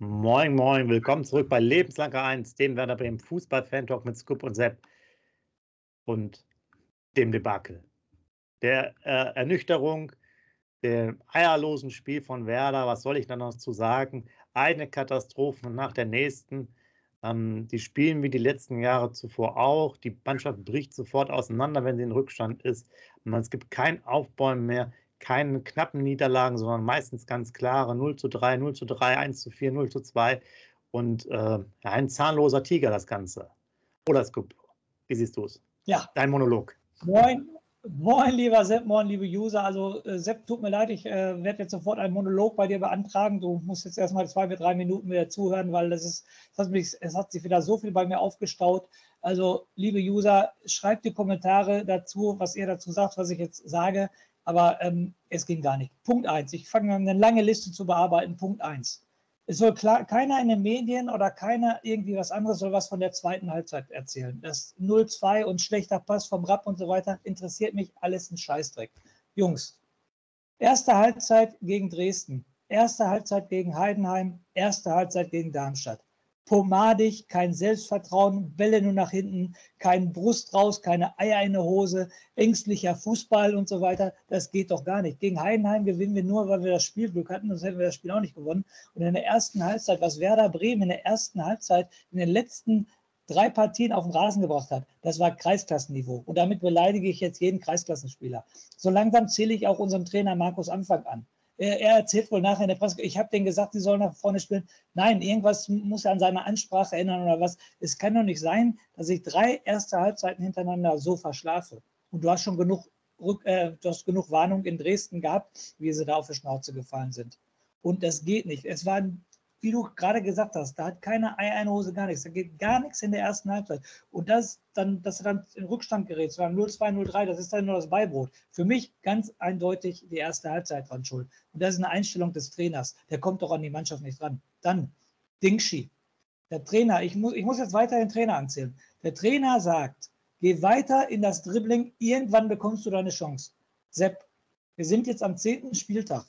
Moin, moin, willkommen zurück bei Lebenslange 1, dem Werder Bremen Fußball-Fan-Talk mit Scoop und Sepp und dem Debakel. Der äh, Ernüchterung, dem eierlosen Spiel von Werder, was soll ich da noch zu sagen? Eine Katastrophe nach der nächsten. Ähm, die spielen wie die letzten Jahre zuvor auch. Die Mannschaft bricht sofort auseinander, wenn sie in Rückstand ist. es gibt kein Aufbäumen mehr keine knappen Niederlagen, sondern meistens ganz klare 0 zu 3, 0 zu 3, 1 zu 4, 0 zu 2 und äh, ein zahnloser Tiger das Ganze. Oder Scoop, wie siehst du es? Ja. Dein Monolog. Moin, moin, lieber Sepp, moin, liebe User. Also äh, Sepp, tut mir leid, ich äh, werde jetzt sofort einen Monolog bei dir beantragen. Du musst jetzt erstmal zwei bis drei Minuten wieder zuhören, weil das ist, das hat mich, es hat sich wieder so viel bei mir aufgestaut. Also, liebe User, schreibt die Kommentare dazu, was ihr dazu sagt, was ich jetzt sage. Aber ähm, es ging gar nicht. Punkt 1. Ich fange an, eine lange Liste zu bearbeiten. Punkt 1. Es soll klar, keiner in den Medien oder keiner irgendwie was anderes soll was von der zweiten Halbzeit erzählen. Das 0-2 und schlechter Pass vom Rapp und so weiter interessiert mich alles ein Scheißdreck. Jungs, erste Halbzeit gegen Dresden, erste Halbzeit gegen Heidenheim, erste Halbzeit gegen Darmstadt pomadig, kein Selbstvertrauen, Bälle nur nach hinten, kein Brust raus, keine Eier in der Hose, ängstlicher Fußball und so weiter. Das geht doch gar nicht. Gegen Heidenheim gewinnen wir nur, weil wir das Spielglück hatten, sonst hätten wir das Spiel auch nicht gewonnen. Und in der ersten Halbzeit, was Werder Bremen in der ersten Halbzeit in den letzten drei Partien auf den Rasen gebracht hat, das war Kreisklassenniveau. Und damit beleidige ich jetzt jeden Kreisklassenspieler. So langsam zähle ich auch unserem Trainer Markus Anfang an er erzählt wohl nachher in der Presse, ich habe denen gesagt, sie sollen nach vorne spielen. Nein, irgendwas muss er an seine Ansprache erinnern oder was. Es kann doch nicht sein, dass ich drei erste Halbzeiten hintereinander so verschlafe. Und du hast schon genug, äh, du hast genug Warnung in Dresden gehabt, wie sie da auf die Schnauze gefallen sind. Und das geht nicht. Es waren wie du gerade gesagt hast, da hat keine Ei, eine Hose, gar nichts. Da geht gar nichts in der ersten Halbzeit. Und das dann, dass er dann in Rückstand gerät, zu 0-2, 0-3, das ist dann nur das Beibrot. Für mich ganz eindeutig die erste Halbzeit dran schuld. Und das ist eine Einstellung des Trainers. Der kommt doch an die Mannschaft nicht dran. Dann Dingshi. Der Trainer, ich muss, ich muss jetzt weiter den Trainer anzählen. Der Trainer sagt, geh weiter in das Dribbling, irgendwann bekommst du deine Chance. Sepp, wir sind jetzt am zehnten Spieltag.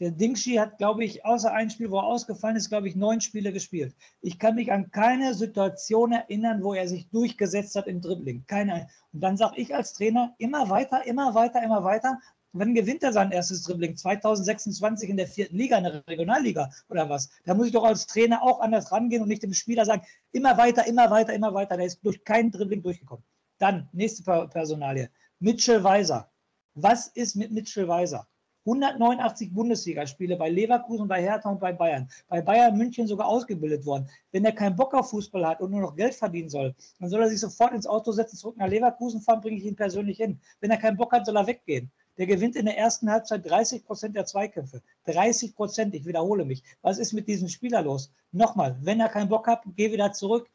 Der Dingshi hat, glaube ich, außer ein Spiel, wo er ausgefallen ist, glaube ich, neun Spiele gespielt. Ich kann mich an keine Situation erinnern, wo er sich durchgesetzt hat im Dribbling. Keine. Und dann sage ich als Trainer immer weiter, immer weiter, immer weiter. Wann gewinnt er sein erstes Dribbling? 2026 in der vierten Liga, in der Regionalliga oder was? Da muss ich doch als Trainer auch anders rangehen und nicht dem Spieler sagen, immer weiter, immer weiter, immer weiter. Der ist durch kein Dribbling durchgekommen. Dann, nächste Personalie. Mitchell Weiser. Was ist mit Mitchell Weiser? 189 Bundesligaspiele bei Leverkusen, bei Hertha und bei Bayern. Bei Bayern München sogar ausgebildet worden. Wenn er keinen Bock auf Fußball hat und nur noch Geld verdienen soll, dann soll er sich sofort ins Auto setzen, zurück nach Leverkusen fahren, bringe ich ihn persönlich hin. Wenn er keinen Bock hat, soll er weggehen. Der gewinnt in der ersten Halbzeit 30 Prozent der Zweikämpfe. 30 Prozent, ich wiederhole mich. Was ist mit diesem Spieler los? Nochmal, wenn er keinen Bock hat, geh wieder zurück,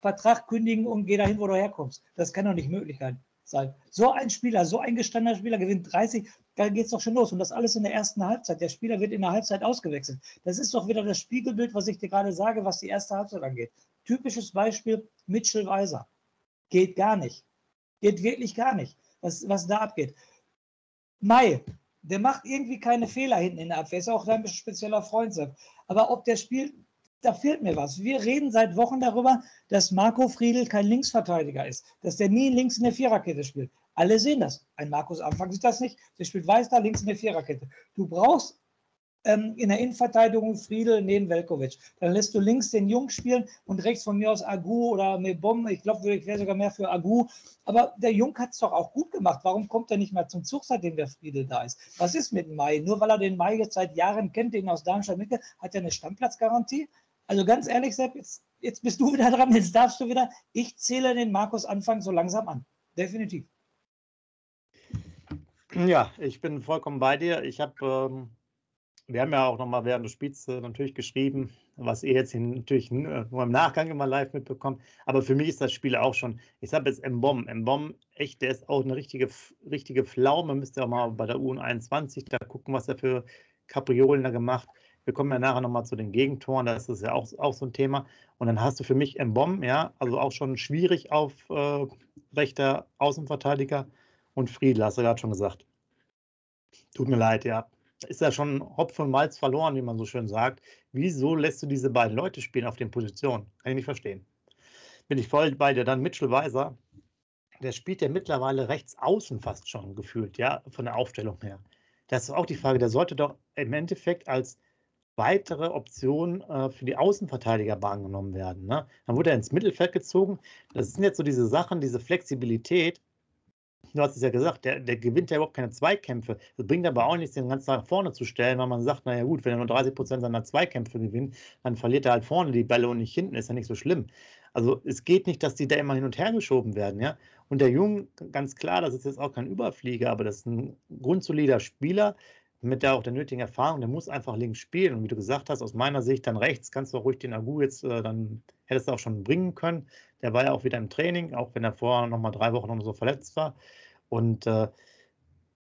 Vertrag kündigen und geh dahin, wo du herkommst. Das kann doch nicht möglich sein sein. So ein Spieler, so ein gestandener Spieler gewinnt 30, da geht es doch schon los. Und das alles in der ersten Halbzeit. Der Spieler wird in der Halbzeit ausgewechselt. Das ist doch wieder das Spiegelbild, was ich dir gerade sage, was die erste Halbzeit angeht. Typisches Beispiel, Mitchell Weiser. Geht gar nicht. Geht wirklich gar nicht, was, was da abgeht. Mai, der macht irgendwie keine Fehler hinten in der Abwehr. Ist auch ein spezieller Freund. Aber ob der spielt, da fehlt mir was. Wir reden seit Wochen darüber, dass Marco Friedl kein Linksverteidiger ist, dass der nie links in der Viererkette spielt. Alle sehen das. Ein Markus Anfang sieht das nicht. Der spielt weiß da links in der Viererkette. Du brauchst ähm, in der Innenverteidigung Friedel neben Velkovic. Dann lässt du links den Jung spielen und rechts von mir aus Agu oder Mebom. Ich glaube, ich wäre sogar mehr für Agu. Aber der Jung hat es doch auch gut gemacht. Warum kommt er nicht mal zum Zug, seitdem der Friedel da ist? Was ist mit Mai? Nur weil er den Mai jetzt seit Jahren kennt, den aus Darmstadt mitgeht, hat er eine Stammplatzgarantie? Also ganz ehrlich, Sepp, jetzt, jetzt bist du wieder dran, jetzt darfst du wieder. Ich zähle den Markus Anfang so langsam an. Definitiv. Ja, ich bin vollkommen bei dir. Ich habe ähm, wir haben ja auch nochmal während des Spiels äh, natürlich geschrieben, was ihr jetzt natürlich nur im Nachgang immer live mitbekommt. Aber für mich ist das Spiel auch schon, ich habe jetzt M-Bomb. M-Bomb, echt, der ist auch eine richtige, richtige Pflaume. Müsst ihr auch mal bei der U21 da gucken, was er für Kapriolen da gemacht. Wir kommen ja nachher nochmal zu den Gegentoren, das ist ja auch, auch so ein Thema. Und dann hast du für mich M-Bomb, ja, also auch schon schwierig auf äh, rechter Außenverteidiger. Und Friedl, hast du gerade schon gesagt. Tut mir leid, ja ist ja schon Hopf und Malz verloren, wie man so schön sagt. Wieso lässt du diese beiden Leute spielen auf den Positionen? Kann ich nicht verstehen. Bin ich voll bei dir. Dann Mitchell Weiser, der spielt ja mittlerweile rechts außen fast schon gefühlt, ja, von der Aufstellung her. Das ist auch die Frage, der sollte doch im Endeffekt als weitere Option äh, für die Außenverteidigerbahn genommen werden. Ne? Dann wurde er ins Mittelfeld gezogen. Das sind jetzt so diese Sachen, diese Flexibilität, du hast es ja gesagt, der, der gewinnt ja überhaupt keine Zweikämpfe. Das bringt aber auch nichts, den ganz nach vorne zu stellen, weil man sagt, naja gut, wenn er nur 30 Prozent seiner Zweikämpfe gewinnt, dann verliert er halt vorne die Bälle und nicht hinten, ist ja nicht so schlimm. Also es geht nicht, dass die da immer hin und her geschoben werden, ja. Und der Jung, ganz klar, das ist jetzt auch kein Überflieger, aber das ist ein grundsolider Spieler, mit der auch der nötigen Erfahrung, der muss einfach links spielen. Und wie du gesagt hast, aus meiner Sicht dann rechts, kannst du auch ruhig den Agu jetzt, äh, dann hättest du auch schon bringen können. Der war ja auch wieder im Training, auch wenn er vorher noch mal drei Wochen noch so verletzt war. Und äh,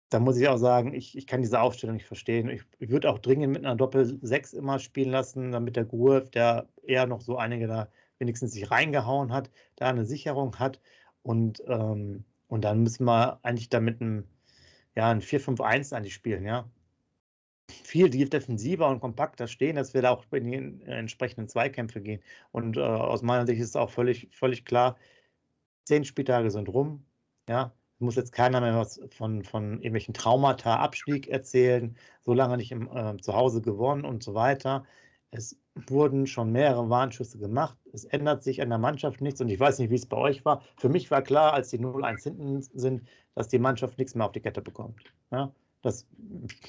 da muss ich auch sagen, ich, ich kann diese Aufstellung nicht verstehen. Ich, ich würde auch dringend mit einer Doppel-6 immer spielen lassen, damit der Gruev, der eher noch so einige da wenigstens sich reingehauen hat, da eine Sicherung hat. Und, ähm, und dann müssen wir eigentlich da mit einem, ja, ein 4-5-1 eigentlich spielen, ja. Viel defensiver und kompakter stehen, dass wir da auch in die entsprechenden Zweikämpfe gehen. Und äh, aus meiner Sicht ist es auch völlig, völlig klar, zehn Spieltage sind rum, ja, muss jetzt keiner mehr was von, von irgendwelchen Traumata, Abstieg erzählen, so lange nicht im, äh, zu Hause gewonnen und so weiter. Es wurden schon mehrere Warnschüsse gemacht. Es ändert sich an der Mannschaft nichts und ich weiß nicht, wie es bei euch war. Für mich war klar, als die 0-1 hinten sind, dass die Mannschaft nichts mehr auf die Kette bekommt. Ja? Das,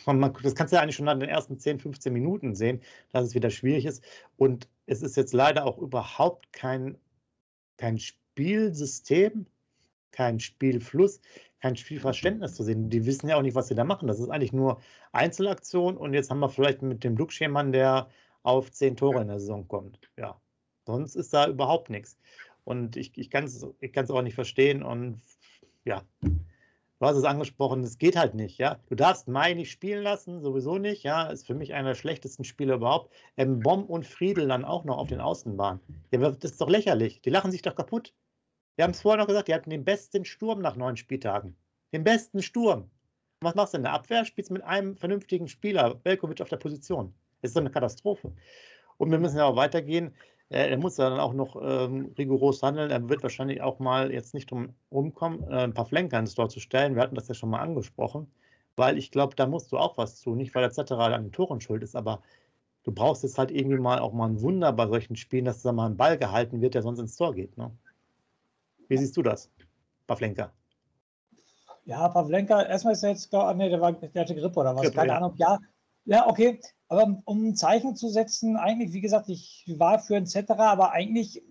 man, das kannst du ja eigentlich schon an den ersten 10, 15 Minuten sehen, dass es wieder schwierig ist. Und es ist jetzt leider auch überhaupt kein, kein Spielsystem, kein Spielfluss, kein Spielverständnis zu sehen. Die wissen ja auch nicht, was sie da machen. Das ist eigentlich nur Einzelaktion und jetzt haben wir vielleicht mit dem Luke jemanden, der auf zehn Tore in der Saison kommt. Ja, sonst ist da überhaupt nichts. Und ich, ich kann es ich auch nicht verstehen und ja, du hast es angesprochen, es geht halt nicht, ja. Du darfst Mai nicht spielen lassen, sowieso nicht, ja. Ist für mich einer der schlechtesten Spieler überhaupt. Ähm, Bomb und Friedel dann auch noch auf den Außenbahnen. Ja, das ist doch lächerlich. Die lachen sich doch kaputt. Wir haben es vorher noch gesagt, die hatten den besten Sturm nach neun Spieltagen. Den besten Sturm. was machst du in der Abwehr? Spielst mit einem vernünftigen Spieler, Velkovic auf der Position. Das ist doch eine Katastrophe. Und wir müssen ja auch weitergehen. Er muss ja dann auch noch ähm, rigoros handeln. Er wird wahrscheinlich auch mal jetzt nicht drum rumkommen, äh, ein paar Flenker ins Tor zu stellen. Wir hatten das ja schon mal angesprochen, weil ich glaube, da musst du auch was tun. Nicht, weil der Zetteral an den Toren schuld ist, aber du brauchst jetzt halt irgendwie mal auch mal ein Wunder bei solchen Spielen, dass da mal ein Ball gehalten wird, der sonst ins Tor geht. Ne? Wie siehst du das, Pavlenka? Ja, Pavlenka, erstmal ist er jetzt, glaub, nee, der, war, der hatte Grippe oder was, Grippe, keine ja. Ahnung. Ja, ja, okay. Aber um ein Zeichen zu setzen, eigentlich, wie gesagt, ich war für etc., aber eigentlich,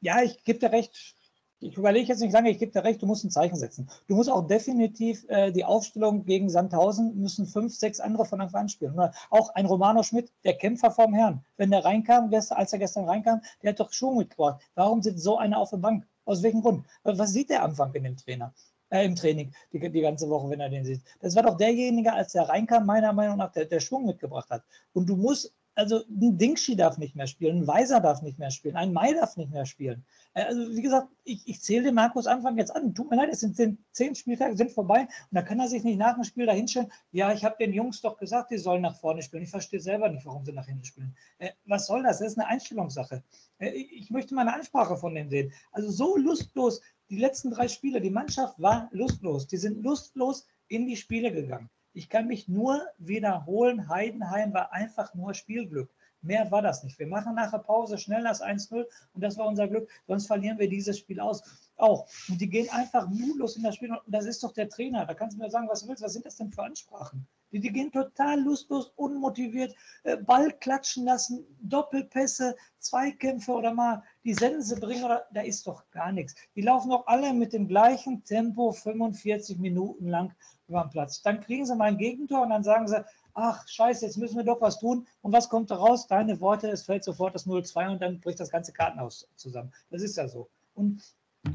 ja, ich gebe dir recht, ich überlege jetzt nicht lange, ich gebe dir recht, du musst ein Zeichen setzen. Du musst auch definitiv äh, die Aufstellung gegen Sandhausen, müssen fünf, sechs andere von Anfang an spielen. Auch ein Romano Schmidt, der Kämpfer vom Herrn. Wenn der reinkam, als er gestern reinkam, der hat doch Schuhe mitgebracht. Warum sitzt so einer auf der Bank? Aus welchem Grund? Was sieht der Anfang in dem Trainer? Äh, im Training, die, die ganze Woche, wenn er den sieht. Das war doch derjenige, als der reinkam, meiner Meinung nach, der, der Schwung mitgebracht hat. Und du musst also ein Dingschi darf nicht mehr spielen, ein Weiser darf nicht mehr spielen, ein Mai darf nicht mehr spielen. Äh, also wie gesagt, ich, ich zähle den Markus Anfang jetzt an. Tut mir leid, es sind zehn, zehn Spieltage sind vorbei und da kann er sich nicht nach dem Spiel dahinstellen. Ja, ich habe den Jungs doch gesagt, die sollen nach vorne spielen. Ich verstehe selber nicht, warum sie nach hinten spielen. Äh, was soll das? Das ist eine Einstellungssache. Äh, ich möchte mal eine Ansprache von dem sehen. Also so lustlos, die letzten drei Spiele, die Mannschaft war lustlos. Die sind lustlos in die Spiele gegangen. Ich kann mich nur wiederholen, Heidenheim war einfach nur Spielglück. Mehr war das nicht. Wir machen nachher Pause, schnell das 1-0 und das war unser Glück. Sonst verlieren wir dieses Spiel aus. Auch. Und die gehen einfach mutlos in das Spiel. Und das ist doch der Trainer. Da kannst du mir sagen, was du willst. Was sind das denn für Ansprachen? Die, die gehen total lustlos, unmotiviert, äh, Ball klatschen lassen, Doppelpässe, Zweikämpfe oder mal die Sense bringen. Da ist doch gar nichts. Die laufen doch alle mit dem gleichen Tempo 45 Minuten lang über den Platz. Dann kriegen sie mal ein Gegentor und dann sagen sie, ach scheiße, jetzt müssen wir doch was tun. Und was kommt da raus? Deine Worte, es fällt sofort das 0-2 und dann bricht das ganze Kartenhaus zusammen. Das ist ja so. Und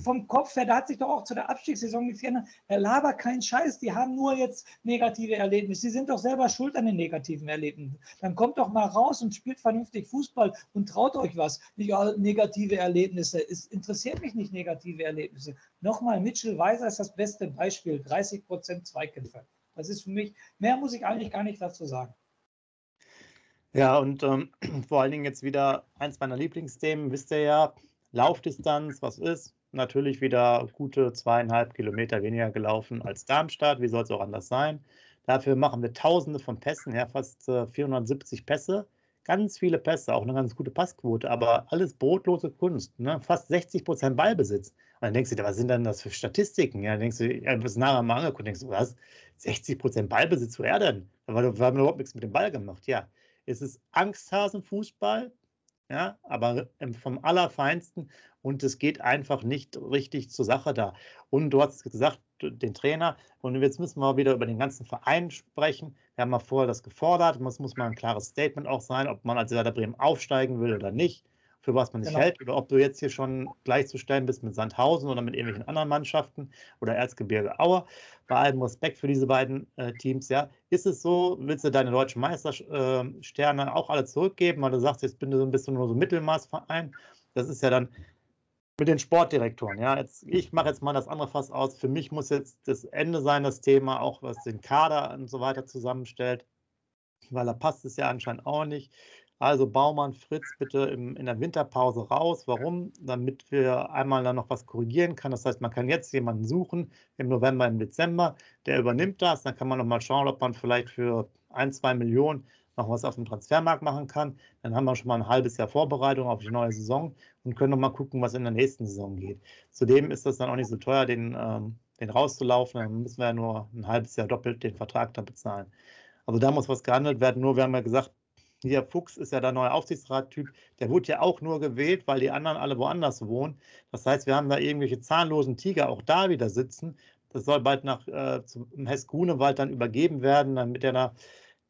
vom Kopf her, da hat sich doch auch zu der Abstiegssaison nichts geändert. Er labert keinen Scheiß, die haben nur jetzt negative Erlebnisse. Sie sind doch selber schuld an den negativen Erlebnissen. Dann kommt doch mal raus und spielt vernünftig Fußball und traut euch was. Nicht negative Erlebnisse. Es interessiert mich nicht negative Erlebnisse. Nochmal, Mitchell Weiser ist das beste Beispiel. 30 Prozent Zweikämpfe. Das ist für mich, mehr muss ich eigentlich gar nicht dazu sagen. Ja, und ähm, vor allen Dingen jetzt wieder eins meiner Lieblingsthemen, wisst ihr ja, Laufdistanz, was ist? Natürlich wieder gute zweieinhalb Kilometer weniger gelaufen als Darmstadt. Wie soll es auch anders sein? Dafür machen wir Tausende von Pässen, ja, fast äh, 470 Pässe. Ganz viele Pässe, auch eine ganz gute Passquote, aber alles brotlose Kunst. Ne? Fast 60 Prozent Ballbesitz. Und dann denkst du was sind denn das für Statistiken? Ja, dann denkst du, ja, bist nachher mal angeguckt, denkst du, was? 60 Prozent Ballbesitz, woher denn? Wir haben überhaupt nichts mit dem Ball gemacht. Ja, es ist Angsthasenfußball, ja, aber vom Allerfeinsten und es geht einfach nicht richtig zur Sache da. Und du hast gesagt, den Trainer, und jetzt müssen wir wieder über den ganzen Verein sprechen. Wir haben mal vorher das gefordert, es muss mal ein klares Statement auch sein, ob man als Werder Bremen aufsteigen will oder nicht für was man sich genau. hält, oder ob du jetzt hier schon gleichzustellen bist mit Sandhausen oder mit irgendwelchen anderen Mannschaften oder Erzgebirge Aue. Bei allem Respekt für diese beiden äh, Teams, ja. Ist es so, willst du deine deutschen Meistersterne äh, auch alle zurückgeben, weil du sagst, jetzt bin du so ein bisschen nur so ein Mittelmaßverein. Das ist ja dann mit den Sportdirektoren, ja. Jetzt, ich mache jetzt mal das andere Fass aus. Für mich muss jetzt das Ende sein, das Thema, auch was den Kader und so weiter zusammenstellt, weil da passt es ja anscheinend auch nicht. Also Baumann, Fritz, bitte im, in der Winterpause raus. Warum? Damit wir einmal dann noch was korrigieren können. Das heißt, man kann jetzt jemanden suchen im November, im Dezember, der übernimmt das. Dann kann man noch mal schauen, ob man vielleicht für ein, zwei Millionen noch was auf dem Transfermarkt machen kann. Dann haben wir schon mal ein halbes Jahr Vorbereitung auf die neue Saison und können noch mal gucken, was in der nächsten Saison geht. Zudem ist das dann auch nicht so teuer, den, ähm, den rauszulaufen. Dann müssen wir ja nur ein halbes Jahr doppelt den Vertrag dann bezahlen. Also da muss was gehandelt werden. Nur wir haben ja gesagt, hier Fuchs ist ja der neue Aufsichtsrattyp, der wurde ja auch nur gewählt, weil die anderen alle woanders wohnen. Das heißt, wir haben da irgendwelche zahnlosen Tiger auch da wieder sitzen. Das soll bald nach äh, zum Hess Grunewald dann übergeben werden, damit er da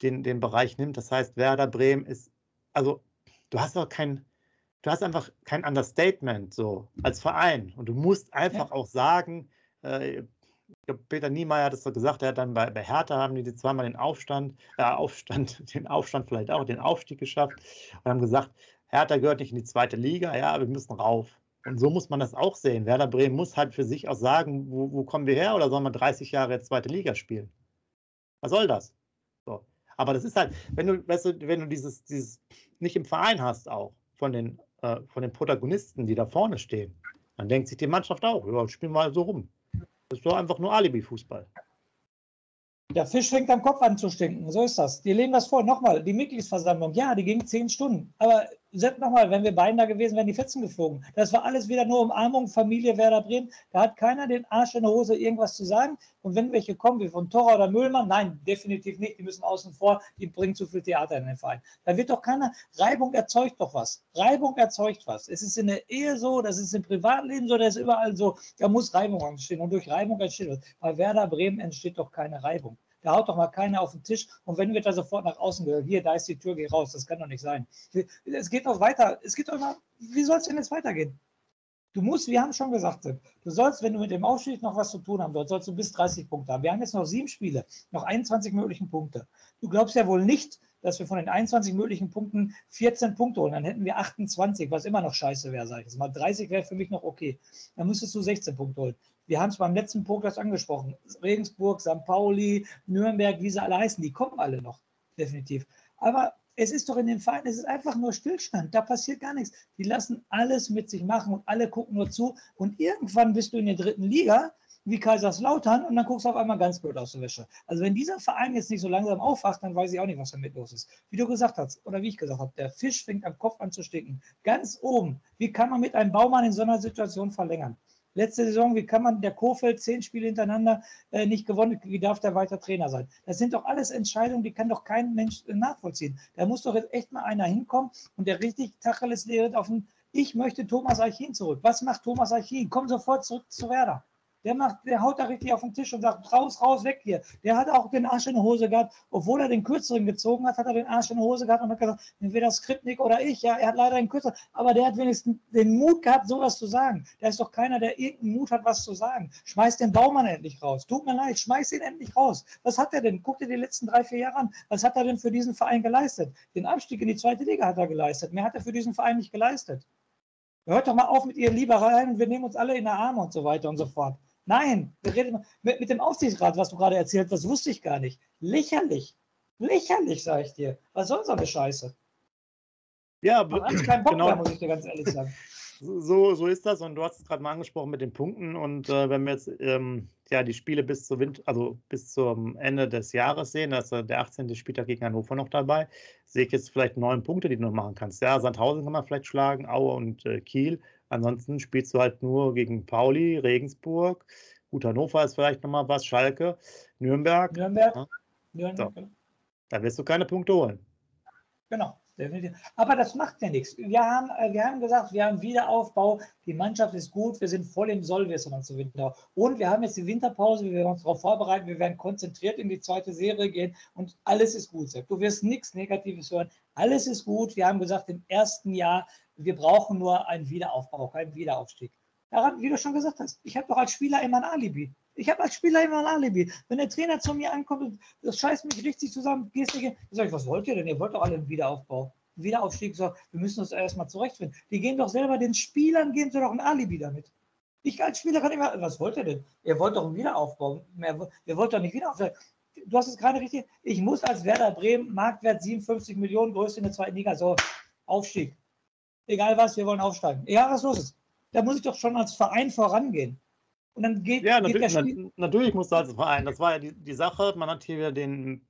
den, den Bereich nimmt. Das heißt, Werder Bremen ist, also du hast doch kein, du hast einfach kein Understatement so als Verein. Und du musst einfach ja. auch sagen, äh, Peter Niemeyer hat es so gesagt, er hat dann bei, bei Hertha haben die zweimal den Aufstand, äh, Aufstand, den Aufstand vielleicht auch, den Aufstieg geschafft und haben gesagt, Hertha gehört nicht in die zweite Liga, ja, wir müssen rauf. Und so muss man das auch sehen. Werder Bremen muss halt für sich auch sagen, wo, wo kommen wir her oder sollen wir 30 Jahre jetzt zweite Liga spielen? Was soll das? So. Aber das ist halt, wenn du, weißt du, wenn du dieses, dieses nicht im Verein hast auch von den, äh, von den Protagonisten, die da vorne stehen, dann denkt sich die Mannschaft auch, ja, spielen wir mal so rum. Das doch einfach nur Alibi-Fußball. Der Fisch fängt am Kopf an zu stinken. So ist das. Die leben das vor. Nochmal, die Mitgliedsversammlung. Ja, die ging zehn Stunden. Aber Sepp nochmal, wenn wir beiden da gewesen wären, die Fetzen geflogen. Das war alles wieder nur Umarmung, Familie Werder Bremen. Da hat keiner den Arsch in der Hose, irgendwas zu sagen. Und wenn welche kommen, wie von Torra oder Müllmann, nein, definitiv nicht. Die müssen außen vor, die bringen zu viel Theater in den Verein. Da wird doch keiner, Reibung erzeugt doch was. Reibung erzeugt was. Es ist in der Ehe so, das ist im Privatleben so, das ist überall so. Da muss Reibung entstehen. Und durch Reibung entsteht was. Bei Werder Bremen entsteht doch keine Reibung. Da haut doch mal keiner auf den Tisch und wenn wird da sofort nach außen gehört, hier, da ist die Tür, geh raus. Das kann doch nicht sein. Es geht doch weiter. Es geht doch immer, wie soll es denn jetzt weitergehen? Du musst, wir haben schon gesagt, du sollst, wenn du mit dem Aufstieg noch was zu tun haben sollst, sollst du bis 30 Punkte haben. Wir haben jetzt noch sieben Spiele, noch 21 möglichen Punkte. Du glaubst ja wohl nicht, dass wir von den 21 möglichen Punkten 14 Punkte holen. Dann hätten wir 28, was immer noch scheiße wäre, sage ich jetzt mal. 30 wäre für mich noch okay. Dann müsstest du 16 Punkte holen. Wir haben es beim letzten Podcast angesprochen. Regensburg, St. Pauli, Nürnberg, wie sie alle heißen, die kommen alle noch, definitiv. Aber es ist doch in den Vereinen, es ist einfach nur Stillstand. Da passiert gar nichts. Die lassen alles mit sich machen und alle gucken nur zu. Und irgendwann bist du in der dritten Liga wie Kaiserslautern und dann guckst du auf einmal ganz blöd aus der Wäsche. Also wenn dieser Verein jetzt nicht so langsam aufwacht, dann weiß ich auch nicht, was damit los ist. Wie du gesagt hast, oder wie ich gesagt habe, der Fisch fängt am Kopf an zu stinken. Ganz oben. Wie kann man mit einem Baumann in so einer Situation verlängern? Letzte Saison, wie kann man der Kofeld zehn Spiele hintereinander äh, nicht gewonnen, wie darf der weiter Trainer sein? Das sind doch alles Entscheidungen, die kann doch kein Mensch äh, nachvollziehen. Da muss doch jetzt echt mal einer hinkommen und der richtig Tacheles lehrt auf den, ich möchte Thomas Archin zurück. Was macht Thomas Archin? Komm sofort zurück zu Werder. Der, macht, der haut da richtig auf den Tisch und sagt, raus, raus, weg hier. Der hat auch den Arsch in der Hose gehabt. Obwohl er den kürzeren gezogen hat, hat er den Arsch in der Hose gehabt und hat gesagt, entweder Skripnik oder ich. Ja, er hat leider den kürzeren. Aber der hat wenigstens den Mut gehabt, sowas zu sagen. Da ist doch keiner, der irgendeinen Mut hat, was zu sagen. Schmeiß den Baumann endlich raus. Tut mir leid, schmeiß ihn endlich raus. Was hat er denn? Guck dir die letzten drei, vier Jahre an. Was hat er denn für diesen Verein geleistet? Den Abstieg in die zweite Liga hat er geleistet. Mehr hat er für diesen Verein nicht geleistet. Hört doch mal auf mit ihren Liebereien und wir nehmen uns alle in der Arme und so weiter und so fort. Nein, wir reden mit, mit dem Aufsichtsrat, was du gerade erzählt hast, wusste ich gar nicht. Lächerlich. Lächerlich, sage ich dir. Was soll so eine Scheiße? Ja, aber keinen Bock genau. mehr, muss ich dir ganz ehrlich sagen. So, so ist das und du hast es gerade mal angesprochen mit den Punkten und äh, wenn wir jetzt ähm, ja, die Spiele bis, zur Wind also bis zum Ende des Jahres sehen, da ist äh, der 18. Spieltag gegen Hannover noch dabei, sehe ich jetzt vielleicht neun Punkte, die du noch machen kannst. Ja, Sandhausen kann man vielleicht schlagen, Aue und äh, Kiel Ansonsten spielst du halt nur gegen Pauli, Regensburg. Gut, Hannover ist vielleicht nochmal was, Schalke, Nürnberg. Nürnberg. Ja. Nürnberg. So. Da wirst du keine Punkte holen. Genau, definitiv. Aber das macht ja nichts. Wir haben, äh, wir haben gesagt, wir haben Wiederaufbau, die Mannschaft ist gut, wir sind voll im Soll, wir sind zu Winter. Und wir haben jetzt die Winterpause, wir werden uns darauf vorbereiten, wir werden konzentriert in die zweite Serie gehen und alles ist gut, Sepp. Du wirst nichts Negatives hören. Alles ist gut. Wir haben gesagt, im ersten Jahr wir brauchen nur einen Wiederaufbau, keinen Wiederaufstieg. Daran, wie du schon gesagt hast, ich habe doch als Spieler immer ein Alibi. Ich habe als Spieler immer ein Alibi. Wenn der Trainer zu mir ankommt und das scheißt mich richtig zusammen, gehst du, dann sage ich, was wollt ihr denn? Ihr wollt doch alle einen Wiederaufbau. Wiederaufstieg, so, wir müssen uns erstmal zurechtfinden. Die gehen doch selber, den Spielern geben sie doch ein Alibi damit. Ich als Spieler kann immer, was wollt ihr denn? Ihr wollt doch einen Wiederaufbau. Ihr wollt doch nicht Wiederaufbau. Du hast es gerade richtig, ich muss als Werder Bremen, Marktwert 57 Millionen, größte in der zweiten Liga, so, Aufstieg egal was, wir wollen aufsteigen. Egal was los ist. Da muss ich doch schon als Verein vorangehen. Und dann geht, ja, geht natürlich, Spiel... natürlich muss als Verein. Das war ja die, die Sache. Man hat hier den,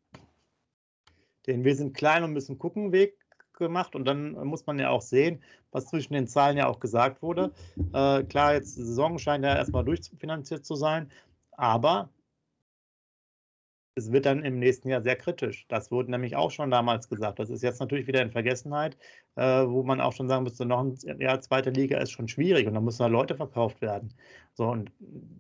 den Wir sind klein und müssen gucken Weg gemacht. Und dann muss man ja auch sehen, was zwischen den Zahlen ja auch gesagt wurde. Äh, klar, jetzt die Saison scheint ja erstmal durchfinanziert zu sein. Aber es wird dann im nächsten Jahr sehr kritisch. Das wurde nämlich auch schon damals gesagt. Das ist jetzt natürlich wieder in Vergessenheit, äh, wo man auch schon sagen müsste, noch ein Jahr zweite Liga ist schon schwierig und da müssen da Leute verkauft werden. So, und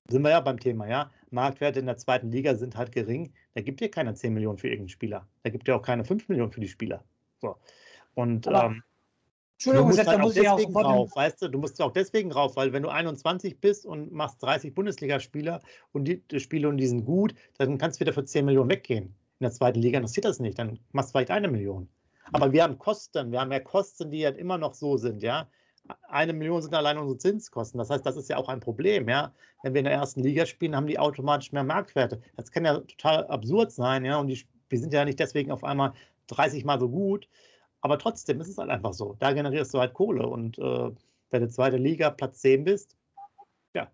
sind wir ja beim Thema, ja. Marktwerte in der zweiten Liga sind halt gering. Da gibt ihr keine 10 Millionen für irgendeinen Spieler. Da gibt ihr auch keine 5 Millionen für die Spieler. So. Und ähm, Entschuldigung, du musst halt auch deswegen rauf, weißt du, du musst auch deswegen rauf, weil wenn du 21 bist und machst 30 Bundesligaspieler und die, die Spiele und die sind gut, dann kannst du wieder für 10 Millionen weggehen. In der zweiten Liga interessiert das nicht, dann machst du vielleicht eine Million. Aber wir haben Kosten, wir haben ja Kosten, die ja immer noch so sind, ja. Eine Million sind allein unsere Zinskosten. Das heißt, das ist ja auch ein Problem, ja. Wenn wir in der ersten Liga spielen, haben die automatisch mehr Marktwerte. Das kann ja total absurd sein, ja. Und die, wir sind ja nicht deswegen auf einmal 30 Mal so gut, aber trotzdem ist es halt einfach so. Da generierst du halt Kohle. Und äh, wenn du zweite Liga Platz 10 bist, ja,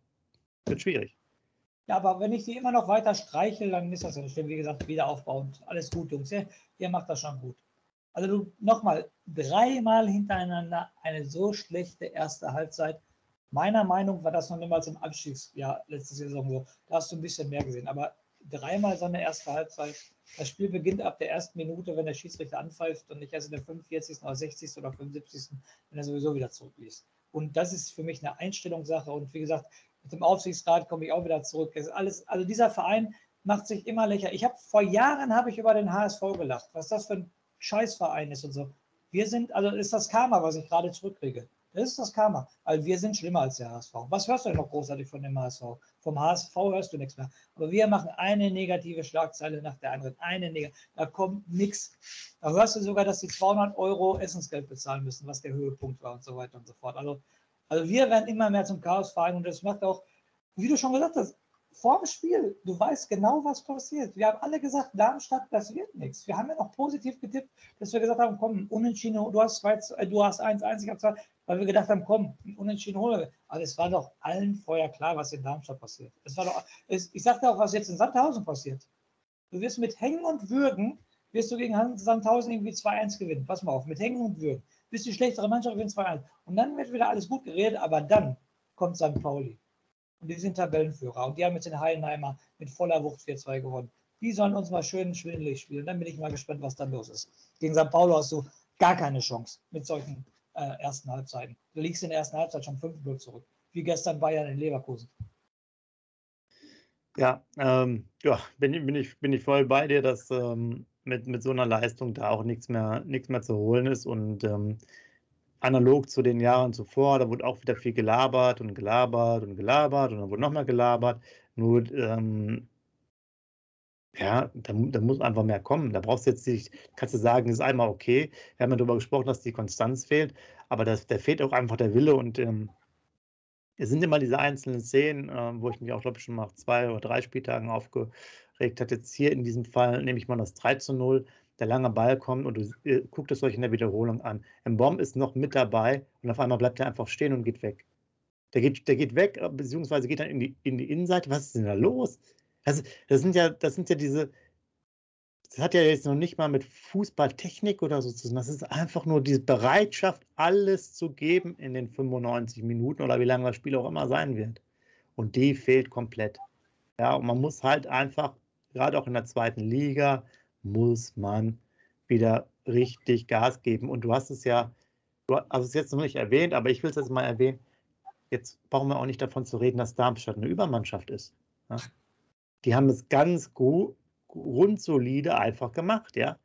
wird schwierig. Ja, aber wenn ich die immer noch weiter streichel, dann ist das ja nicht schlimm. Wie gesagt, wieder aufbauend. Alles gut, Jungs. Ihr, ihr macht das schon gut. Also du nochmal dreimal hintereinander eine so schlechte erste Halbzeit. Meiner Meinung war das noch niemals im Abstiegsjahr letzte Saison so. Da hast du ein bisschen mehr gesehen. Aber dreimal so eine erste Halbzeit das Spiel beginnt ab der ersten Minute, wenn der Schiedsrichter anpfeift und nicht erst in der 45. oder 60. oder 75. wenn er sowieso wieder zurückliest. Und das ist für mich eine Einstellungssache. Und wie gesagt, mit dem Aufsichtsrat komme ich auch wieder zurück. Alles, also dieser Verein macht sich immer lächer. Ich habe vor Jahren habe ich über den HSV gelacht, was das für ein Scheißverein ist und so. Wir sind, also ist das Karma, was ich gerade zurückkriege. Das ist das Karma. Weil wir sind schlimmer als der HSV. Was hörst du denn noch großartig von dem HSV? Vom HSV hörst du nichts mehr. Aber wir machen eine negative Schlagzeile nach der anderen. Eine negative. Da kommt nichts. Da hörst du sogar, dass sie 200 Euro Essensgeld bezahlen müssen, was der Höhepunkt war und so weiter und so fort. Also, also wir werden immer mehr zum Chaosverein und das macht auch, wie du schon gesagt hast, vor dem Spiel, du weißt genau, was passiert. Wir haben alle gesagt, Darmstadt, das wird nichts. Wir haben ja noch positiv getippt, dass wir gesagt haben, komm, unentschieden, du hast 2, äh, du hast 1-1, ich habe 2. weil wir gedacht haben, komm, unentschieden holen wir. Aber es war doch allen vorher klar, was in Darmstadt passiert. Es war doch, es, ich sagte auch, was jetzt in Sandhausen passiert. Du wirst mit Hängen und Würgen, wirst du gegen Sandhausen irgendwie 2-1 gewinnen. Pass mal auf, mit Hängen und Würgen. Bist die schlechtere Mannschaft, gewinnst 2-1. Und dann wird wieder alles gut geredet, aber dann kommt St. Pauli. Und die sind Tabellenführer. Und die haben jetzt den Heidenheimer mit voller Wucht 4-2 gewonnen. Die sollen uns mal schön schwindelig spielen. Dann bin ich mal gespannt, was dann los ist. Gegen St. Paulo hast du gar keine Chance mit solchen äh, ersten Halbzeiten. Du liegst in der ersten Halbzeit schon 5-0 zurück. Wie gestern Bayern in Leverkusen. Ja, ähm, ja bin, bin, ich, bin ich voll bei dir, dass ähm, mit, mit so einer Leistung da auch nichts mehr, nichts mehr zu holen ist. Und ähm, analog zu den Jahren zuvor, da wurde auch wieder viel gelabert und gelabert und gelabert und dann wurde nochmal gelabert. Nur, ähm, ja, da, da, muss einfach mehr kommen. Da brauchst du jetzt nicht, kannst du sagen, ist einmal okay. Wir haben ja darüber gesprochen, dass die Konstanz fehlt, aber das, da fehlt auch einfach der Wille und ähm, es sind immer diese einzelnen Szenen, äh, wo ich mich auch, glaube ich, schon mal zwei oder drei Spieltagen aufgeregt habe. Jetzt hier in diesem Fall nehme ich mal das 3 zu 0 der lange Ball kommt und du äh, guckt es euch in der Wiederholung an. Ein Bomb ist noch mit dabei und auf einmal bleibt er einfach stehen und geht weg. Der geht, der geht weg, äh, beziehungsweise geht dann in die, in die Innenseite. Was ist denn da los? Das, das, sind ja, das sind ja diese. Das hat ja jetzt noch nicht mal mit Fußballtechnik oder so zu tun. Das ist einfach nur diese Bereitschaft, alles zu geben in den 95 Minuten oder wie lange das Spiel auch immer sein wird. Und die fehlt komplett. Ja, und man muss halt einfach, gerade auch in der zweiten Liga, muss man wieder richtig Gas geben. Und du hast es ja, du hast es jetzt noch nicht erwähnt, aber ich will es jetzt mal erwähnen. Jetzt brauchen wir auch nicht davon zu reden, dass Darmstadt eine Übermannschaft ist. Ja? Die haben es ganz gut, grundsolide einfach gemacht, ja.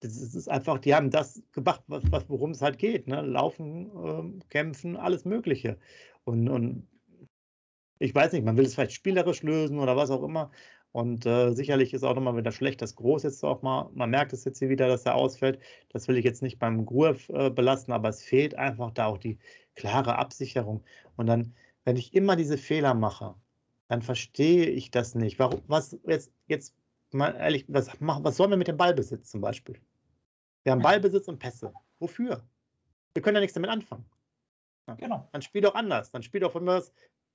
Das ist einfach, die haben das gemacht, was, was worum es halt geht, ne? Laufen, ähm, kämpfen, alles Mögliche. Und, und ich weiß nicht, man will es vielleicht spielerisch lösen oder was auch immer. Und äh, sicherlich ist auch nochmal wieder schlecht, dass Groß jetzt auch mal, man merkt es jetzt hier wieder, dass er ausfällt. Das will ich jetzt nicht beim Gruev äh, belasten, aber es fehlt einfach da auch die klare Absicherung. Und dann, wenn ich immer diese Fehler mache, dann verstehe ich das nicht. Warum, was jetzt, jetzt mal ehrlich, was, was sollen wir mit dem Ballbesitz zum Beispiel? Wir haben Ballbesitz und Pässe. Wofür? Wir können ja nichts damit anfangen. Ja. Genau. Dann spiel doch anders. Dann spiel doch von mir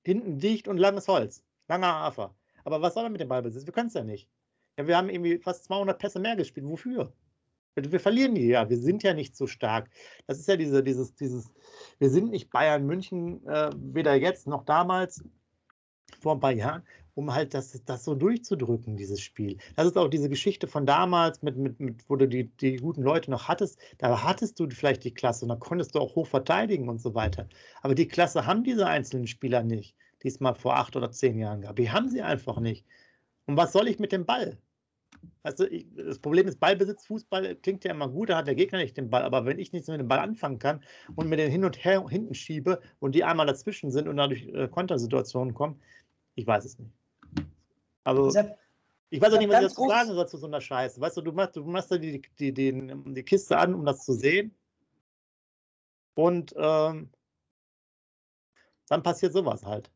hinten dicht und langes Holz. Langer Hafer. Aber was soll er mit dem Ballbesitz? Wir können es ja nicht. Ja, wir haben irgendwie fast 200 Pässe mehr gespielt. Wofür? Wir, wir verlieren die ja. Wir sind ja nicht so stark. Das ist ja diese, dieses, dieses, wir sind nicht Bayern München, äh, weder jetzt noch damals, vor ein paar Jahren, um halt das, das so durchzudrücken, dieses Spiel. Das ist auch diese Geschichte von damals, mit, mit, mit, wo du die, die guten Leute noch hattest. Da hattest du vielleicht die Klasse und da konntest du auch hoch verteidigen und so weiter. Aber die Klasse haben diese einzelnen Spieler nicht die es mal vor acht oder zehn Jahren gab. Die haben sie einfach nicht. Und was soll ich mit dem Ball? Also ich, das Problem ist, Ballbesitz, Fußball klingt ja immer gut, da hat der Gegner nicht den Ball. Aber wenn ich nichts mit dem Ball anfangen kann und mir den hin und her hinten schiebe und die einmal dazwischen sind und dadurch äh, Kontersituationen kommen, ich weiß es nicht. Also, ich weiß auch nicht, was ich dazu sagen soll zu so einer Scheiße. Weißt du, du machst, du machst die, die, die, die Kiste an, um das zu sehen. Und ähm, dann passiert sowas halt.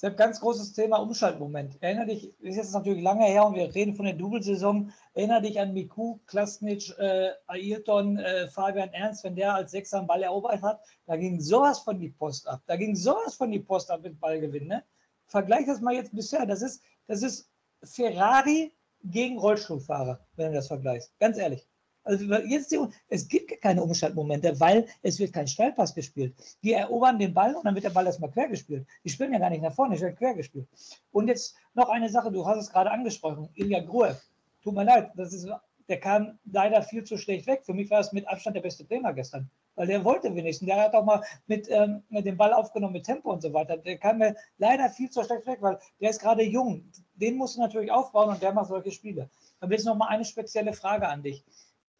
Ein ganz großes Thema Umschaltmoment. Erinner dich, ist jetzt natürlich lange her und wir reden von der Double-Saison. Erinner dich an Miku, Klasnic, äh, Ayrton, äh, Fabian Ernst, wenn der als Sechser am Ball erobert hat. Da ging sowas von die Post ab. Da ging sowas von die Post ab mit Ballgewinn. Ne? Vergleich das mal jetzt bisher. Das ist, das ist Ferrari gegen Rollstuhlfahrer, wenn du das vergleichst. Ganz ehrlich. Also jetzt die, es gibt keine Umschaltmomente, weil es wird kein Steilpass gespielt. Die erobern den Ball und dann wird der Ball erstmal quer gespielt. Die spielen ja gar nicht nach vorne, es wird quer gespielt. Und jetzt noch eine Sache, du hast es gerade angesprochen, Ilya Gruev. Tut mir leid, das ist, der kam leider viel zu schlecht weg. Für mich war es mit Abstand der beste Trainer gestern, weil der wollte wenigstens. Der hat auch mal mit, ähm, mit dem Ball aufgenommen, mit Tempo und so weiter. Der kam mir leider viel zu schlecht weg, weil der ist gerade jung. Den musst du natürlich aufbauen und der macht solche Spiele. Aber jetzt noch mal eine spezielle Frage an dich.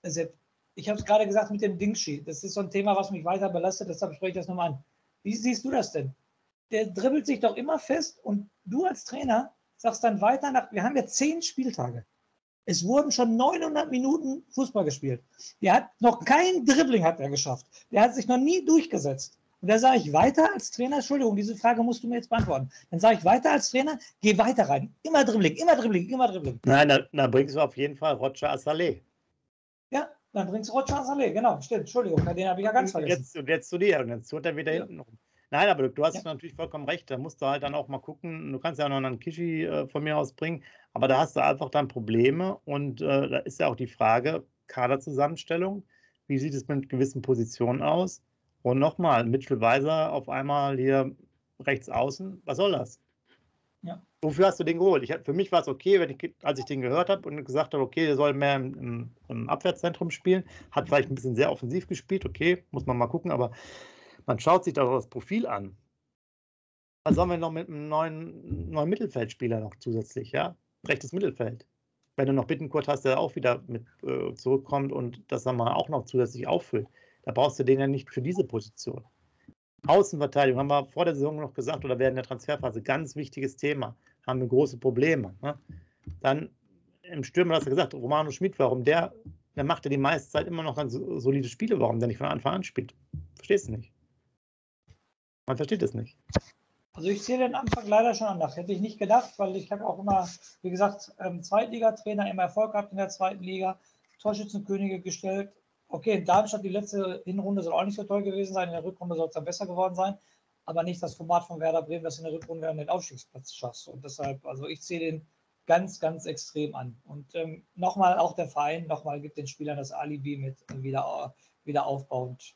Sepp, ich habe es gerade gesagt mit dem Dingschi. Das ist so ein Thema, was mich weiter belastet, deshalb spreche ich das nochmal an. Wie siehst du das denn? Der dribbelt sich doch immer fest und du als Trainer sagst dann weiter nach, wir haben ja zehn Spieltage. Es wurden schon 900 Minuten Fußball gespielt. Der hat noch kein Dribbling hat er geschafft. Der hat sich noch nie durchgesetzt. Und da sage ich weiter als Trainer, Entschuldigung, diese Frage musst du mir jetzt beantworten. Dann sage ich weiter als Trainer, geh weiter rein. Immer Dribbling, immer Dribbling, immer Dribbling. Nein, da, da bringst du auf jeden Fall Roger Assalé. Ja, Dann bringst du Rotschans Allee, genau, stimmt. Entschuldigung, den habe ich ja ganz vergessen. Jetzt, und jetzt zu dir und jetzt tut er wieder ja. hinten rum. Nein, aber du, du hast ja. natürlich vollkommen recht. Da musst du halt dann auch mal gucken. Du kannst ja noch einen Kishi äh, von mir aus bringen, aber da hast du einfach dann Probleme. Und äh, da ist ja auch die Frage: Kaderzusammenstellung. Wie sieht es mit gewissen Positionen aus? Und nochmal, Mitchell Weiser auf einmal hier rechts außen. Was soll das? Ja. Wofür hast du den geholt? Ich, für mich war es okay, wenn ich, als ich den gehört habe und gesagt habe, okay, der soll mehr im, im, im Abwehrzentrum spielen. Hat vielleicht ein bisschen sehr offensiv gespielt, okay, muss man mal gucken, aber man schaut sich doch das Profil an. Was sollen wir noch mit einem neuen, neuen Mittelfeldspieler noch zusätzlich, ja? Rechtes Mittelfeld. Wenn du noch Bittenkurt hast, der auch wieder mit äh, zurückkommt und das dann mal auch noch zusätzlich auffüllt, da brauchst du den ja nicht für diese Position. Außenverteidigung haben wir vor der Saison noch gesagt oder während der Transferphase ganz wichtiges Thema. Haben wir große Probleme. Ne? Dann im Stürmer hast du gesagt, Romano Schmidt, warum der, der macht ja die meiste Zeit immer noch ganz solide Spiele, warum der nicht von Anfang an spielt. Verstehst du nicht? Man versteht es nicht. Also ich sehe den Anfang leider schon anders. Hätte ich nicht gedacht, weil ich habe auch immer, wie gesagt, ähm, Zweitligatrainer, immer Erfolg gehabt in der zweiten Liga, Torschützenkönige gestellt. Okay, in Darmstadt die letzte Hinrunde soll auch nicht so toll gewesen sein, in der Rückrunde soll es dann besser geworden sein, aber nicht das Format von Werder Bremen, das in der Rückrunde an den Aufstiegsplatz schafft. Und deshalb, also ich sehe den ganz, ganz extrem an. Und ähm, nochmal auch der Verein, nochmal gibt den Spielern das Alibi mit wieder, wieder aufbauend.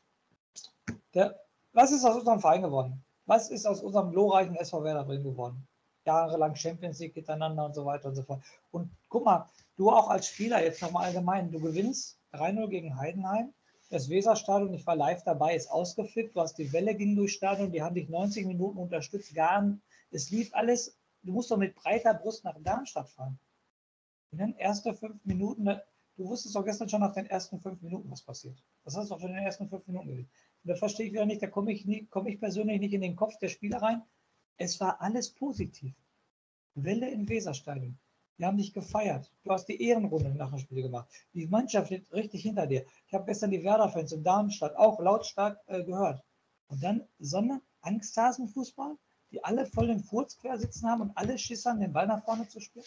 Der, was ist aus unserem Verein geworden? Was ist aus unserem glorreichen SV Werder Bremen geworden? Jahrelang Champions League miteinander und so weiter und so fort. Und guck mal, du auch als Spieler jetzt nochmal allgemein, du gewinnst 3-0 gegen Heidenheim. Das Weserstadion, ich war live dabei, ist ausgeflippt. Du hast die Welle ging durchs Stadion, die haben dich 90 Minuten unterstützt. Gar, es lief alles. Du musst doch mit breiter Brust nach Darmstadt fahren. Und dann erste fünf Minuten, du wusstest doch gestern schon nach den ersten fünf Minuten, was passiert. Das hast du doch schon in den ersten fünf Minuten gesehen. Und da verstehe ich wieder nicht, da komme ich, komm ich persönlich nicht in den Kopf der Spieler rein. Es war alles positiv. Welle im Weserstadion. Die haben dich gefeiert. Du hast die Ehrenrunde nach dem Spiel gemacht. Die Mannschaft steht richtig hinter dir. Ich habe gestern die Werder-Fans in Darmstadt auch lautstark äh, gehört. Und dann Sonne, Angsthasenfußball, die alle voll den Furz quer sitzen haben und alle schissern, den Ball nach vorne zu spielen?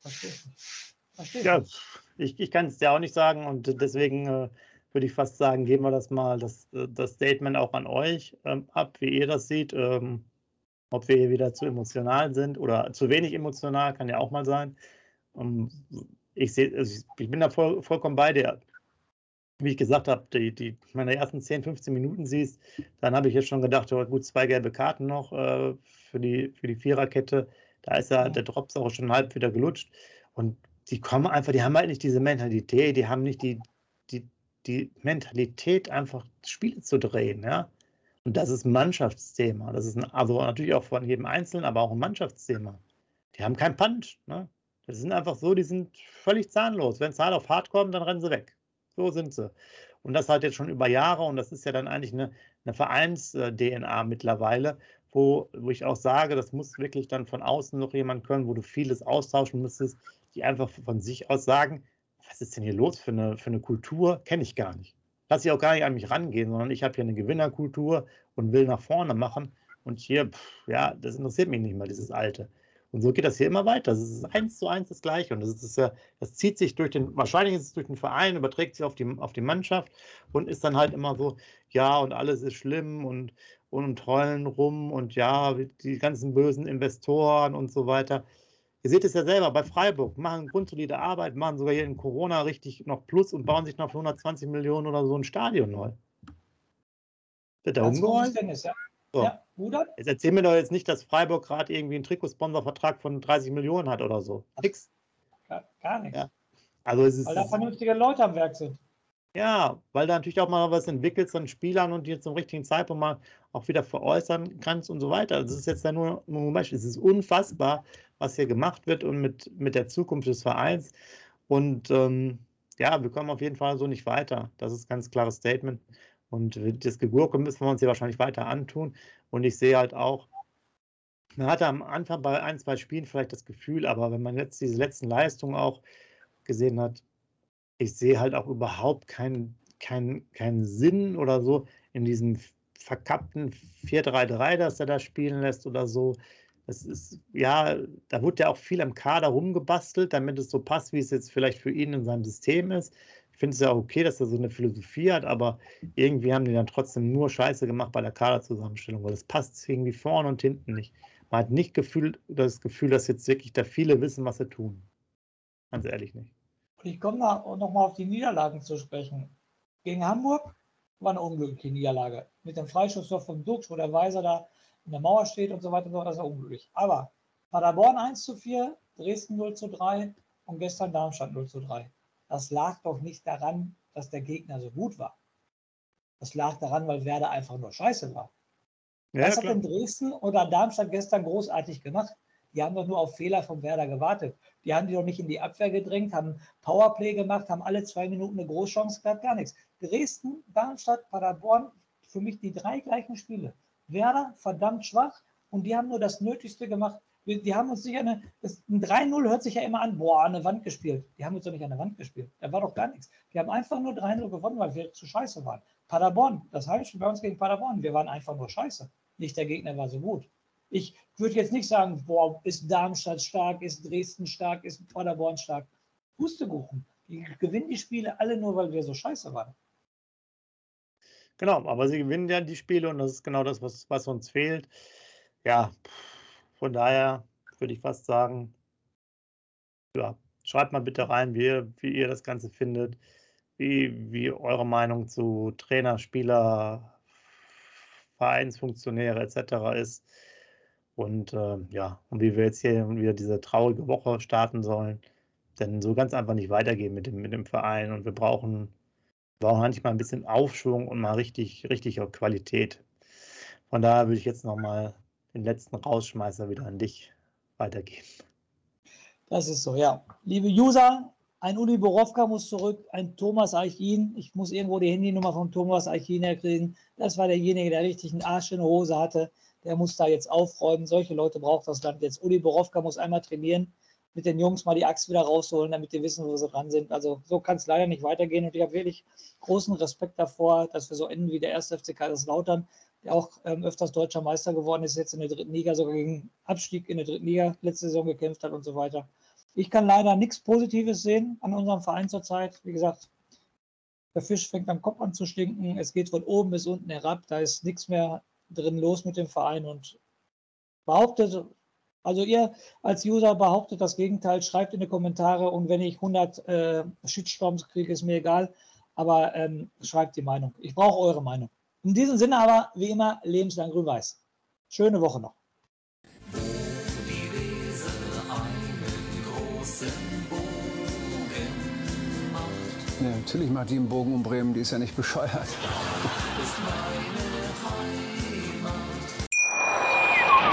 Verstehe ich nicht. Verstehe ja, ich, ich kann es dir auch nicht sagen und deswegen äh, würde ich fast sagen, geben wir das mal, das, äh, das Statement auch an euch ähm, ab, wie ihr das seht. Ähm, ob wir hier wieder zu emotional sind oder zu wenig emotional, kann ja auch mal sein. Und ich, sehe, also ich bin da voll, vollkommen bei dir. Wie ich gesagt habe, die, die, meine ersten 10, 15 Minuten siehst, dann habe ich jetzt schon gedacht, oh, gut, zwei gelbe Karten noch äh, für, die, für die Viererkette. Da ist ja der Drops auch schon halb wieder gelutscht. Und die kommen einfach, die haben halt nicht diese Mentalität, die haben nicht die, die, die Mentalität, einfach Spiele zu drehen, ja. Und das ist ein Mannschaftsthema. Das ist ein, also natürlich auch von jedem Einzelnen, aber auch ein Mannschaftsthema. Die haben keinen Punch. Ne? Das sind einfach so, die sind völlig zahnlos. Wenn es hart auf hart kommt, dann rennen sie weg. So sind sie. Und das halt jetzt schon über Jahre und das ist ja dann eigentlich eine, eine Vereins-DNA mittlerweile, wo, wo ich auch sage, das muss wirklich dann von außen noch jemand können, wo du vieles austauschen müsstest, die einfach von sich aus sagen, was ist denn hier los für eine, für eine Kultur? Kenne ich gar nicht lasse ich auch gar nicht an mich rangehen, sondern ich habe hier eine Gewinnerkultur und will nach vorne machen. Und hier, pff, ja, das interessiert mich nicht mal, dieses Alte. Und so geht das hier immer weiter. Das ist eins zu eins das Gleiche. Und das ist ja, das zieht sich durch den, wahrscheinlich ist es durch den Verein, überträgt sich auf die, auf die Mannschaft und ist dann halt immer so, ja, und alles ist schlimm und, und heulen rum und ja, die ganzen bösen Investoren und so weiter. Ihr seht es ja selber bei Freiburg, machen grundsolide Arbeit, machen sogar hier in Corona richtig noch Plus und bauen sich noch für 120 Millionen oder so ein Stadion neu. Wird da umgeräumt? Ja. So. Ja, Jetzt erzähl mir doch jetzt nicht, dass Freiburg gerade irgendwie einen Trikotsponsorvertrag von 30 Millionen hat oder so. Nix. Gar, gar nichts. Ja. Also es ist, Weil da vernünftige Leute am Werk sind. Ja, weil da natürlich auch mal was entwickelt von Spielern und die zum richtigen Zeitpunkt mal auch wieder veräußern kannst und so weiter. Das ist jetzt ja nur ein Beispiel. Es ist unfassbar, was hier gemacht wird und mit, mit der Zukunft des Vereins. Und ähm, ja, wir kommen auf jeden Fall so nicht weiter. Das ist ein ganz klares Statement. Und das Gegurke müssen wir uns hier wahrscheinlich weiter antun. Und ich sehe halt auch, man hatte am Anfang bei ein, zwei Spielen vielleicht das Gefühl, aber wenn man jetzt diese letzten Leistungen auch gesehen hat, ich sehe halt auch überhaupt keinen kein, kein Sinn oder so in diesem verkappten 4-3-3, das er da spielen lässt oder so. Das ist, ja, da wurde ja auch viel am Kader rumgebastelt, damit es so passt, wie es jetzt vielleicht für ihn in seinem System ist. finde es ja okay, dass er so eine Philosophie hat, aber irgendwie haben die dann trotzdem nur Scheiße gemacht bei der Kaderzusammenstellung, weil das passt irgendwie vorne und hinten nicht. Man hat nicht Gefühl, das Gefühl, dass jetzt wirklich da viele wissen, was sie tun. Ganz ehrlich nicht. Und ich komme nochmal auf die Niederlagen zu sprechen. Gegen Hamburg war eine unglückliche Niederlage. Mit dem Freischusstor von Dux, wo der Weiser da in der Mauer steht und so weiter, das war unglücklich. Aber Paderborn 1 zu 4, Dresden 0 zu 3 und gestern Darmstadt 0 zu 3. Das lag doch nicht daran, dass der Gegner so gut war. Das lag daran, weil Werder einfach nur scheiße war. Ja, Was hat denn Dresden oder Darmstadt gestern großartig gemacht? Die haben doch nur auf Fehler von Werder gewartet. Die haben die doch nicht in die Abwehr gedrängt, haben Powerplay gemacht, haben alle zwei Minuten eine Großchance gehabt, gar nichts. Dresden, Darmstadt, Paderborn, für mich die drei gleichen Spiele. Werder verdammt schwach und die haben nur das Nötigste gemacht. Die haben uns sicher eine, das, ein 3-0 hört sich ja immer an, boah, an der Wand gespielt. Die haben uns doch nicht an der Wand gespielt. Da war doch gar nichts. Die haben einfach nur 3-0 gewonnen, weil wir zu scheiße waren. Paderborn, das Heimspiel bei uns gegen Paderborn, wir waren einfach nur scheiße. Nicht der Gegner war so gut. Ich würde jetzt nicht sagen, boah, ist Darmstadt stark, ist Dresden stark, ist Paderborn stark. Pustekuchen. Die gewinnen die Spiele alle nur, weil wir so scheiße waren. Genau, aber sie gewinnen ja die Spiele und das ist genau das, was, was uns fehlt. Ja, von daher würde ich fast sagen, ja, schreibt mal bitte rein, wie, wie ihr das Ganze findet, wie, wie eure Meinung zu Trainer, Spieler, Vereinsfunktionäre etc. ist. Und äh, ja, und wie wir jetzt hier wieder diese traurige Woche starten sollen. Denn so ganz einfach nicht weitergehen mit dem, mit dem Verein. Und wir brauchen, brauchen manchmal ein bisschen Aufschwung und mal richtig, richtig Qualität. Von daher würde ich jetzt nochmal den letzten Rausschmeißer wieder an dich weitergeben. Das ist so, ja. Liebe User, ein Uli Borowka muss zurück, ein Thomas Eichin. Ich muss irgendwo die Handynummer von Thomas Eichin herkriegen. Das war derjenige, der richtig einen Arsch in der Hose hatte. Der muss da jetzt aufräumen. Solche Leute braucht das Land jetzt. Uli Borowka muss einmal trainieren, mit den Jungs mal die Axt wieder rausholen, damit die wissen, wo sie dran sind. Also so kann es leider nicht weitergehen. Und ich habe wirklich großen Respekt davor, dass wir so enden wie der erste FC Kaiserslautern, der auch ähm, öfters deutscher Meister geworden ist, jetzt in der dritten Liga, sogar gegen Abstieg in der dritten Liga letzte Saison gekämpft hat und so weiter. Ich kann leider nichts Positives sehen an unserem Verein zurzeit. Wie gesagt, der Fisch fängt am Kopf an zu stinken. Es geht von oben bis unten herab. Da ist nichts mehr drin los mit dem Verein und behauptet, also ihr als User behauptet das Gegenteil, schreibt in die Kommentare und wenn ich 100 äh, Shitstorms kriege, ist mir egal, aber ähm, schreibt die Meinung. Ich brauche eure Meinung. In diesem Sinne aber, wie immer, lebenslang grün-weiß. Schöne Woche noch. Ja, natürlich macht die einen Bogen um Bremen, die ist ja nicht bescheuert.